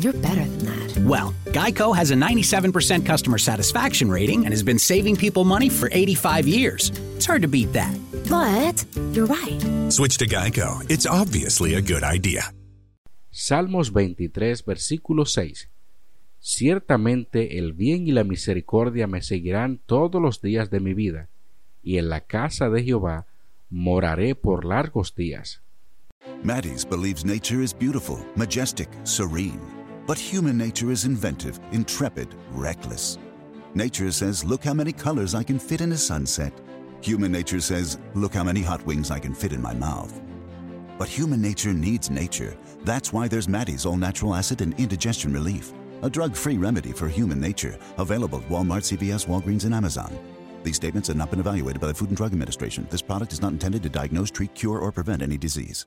And you're better than that. Well, Geico has a 97% customer satisfaction rating and has been saving people money for 85 years. It's hard to beat that. But you're right. Switch to Geico. It's obviously a good idea. Salmos 23, versículo 6. Ciertamente el bien y la misericordia me seguirán todos los días de mi vida, y en la casa de Jehová moraré por largos días. Maty's believes nature is beautiful, majestic, serene. But human nature is inventive, intrepid, reckless. Nature says, Look how many colors I can fit in a sunset. Human nature says, Look how many hot wings I can fit in my mouth. But human nature needs nature. That's why there's Maty's All Natural Acid and Indigestion Relief, a drug free remedy for human nature, available at Walmart, CVS, Walgreens, and Amazon. These statements have not been evaluated by the Food and Drug Administration. This product is not intended to diagnose, treat, cure, or prevent any disease.